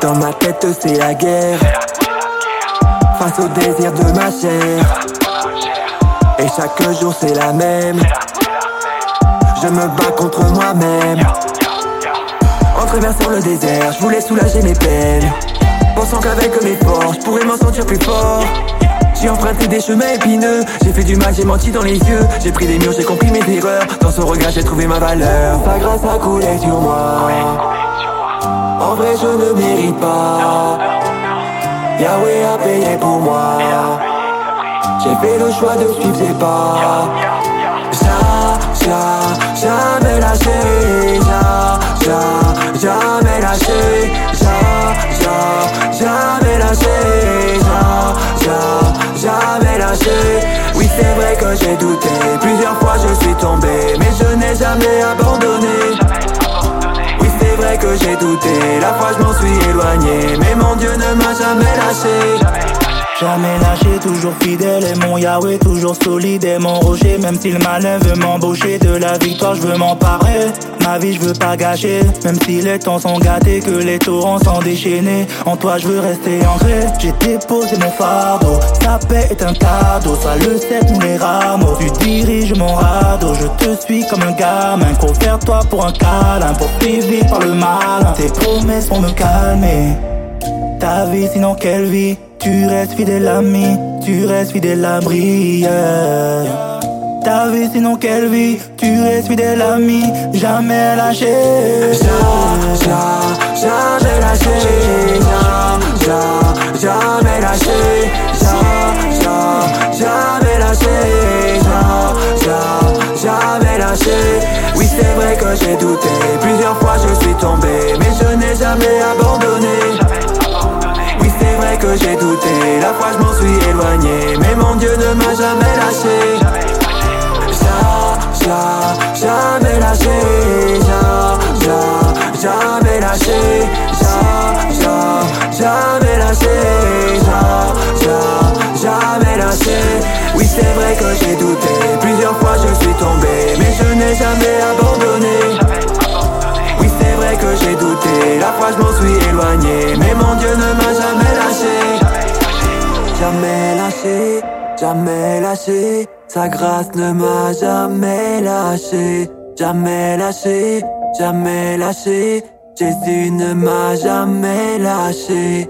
Dans ma tête c'est la guerre. Face au désir de ma chair. Et chaque jour c'est la même. Je me bats contre moi-même. En traversant le désert, je voulais soulager mes peines. Pensant qu'avec mes forces, je pourrais m'en sentir plus fort j'ai emprunté des chemins épineux, j'ai fait du mal, j'ai menti dans les yeux. J'ai pris des murs, j'ai compris mes erreurs. Dans son regard j'ai trouvé ma valeur. Sa grâce a coulé sur moi. En vrai je ne mérite pas. Yahweh a payé pour moi. J'ai fait le choix de suivre ses pas. Ja, ja, j'ai douté. Plusieurs fois je suis tombé Mais je n'ai jamais abandonné. Oui c'est vrai que j'ai douté, la fois je m'en suis éloigné Mais mon Dieu ne m'a jamais lâché Jamais lâché, toujours fidèle et mon Yahweh toujours solide et mon rocher Même si le malin veut m'embaucher de la victoire je veux m'emparer. Ma vie je veux pas gâcher. Même si les temps sont gâtés que les torrents sont déchaînés. En toi je veux rester ancré. J'ai déposé mon fardeau. Ta paix est un cadeau. Soit le sceptre ou les rameaux. Tu diriges mon radeau. Je te suis comme un gamin. Cours vers toi pour un câlin Pour vite par le mal Tes promesses vont me calmer ta vie, sinon quelle vie? Tu restes fidèle ami, tu restes fidèle à briller. Ta vie, sinon quelle vie? Tu restes fidèle ami, jamais lâché. Ja, ja, jamais lâché. Ja, ja, jamais lâché. Ja, ja, jamais lâché. Ja, ja, jamais lâché. Oui c'est vrai que j'ai douté. Plusieurs fois je suis tombé Mais je n'ai jamais abandonné jamais lâché Sa grâce ne m'a jamais lâché. Jamais lâché, jamais lâché Jésus ne m'a jamais lâché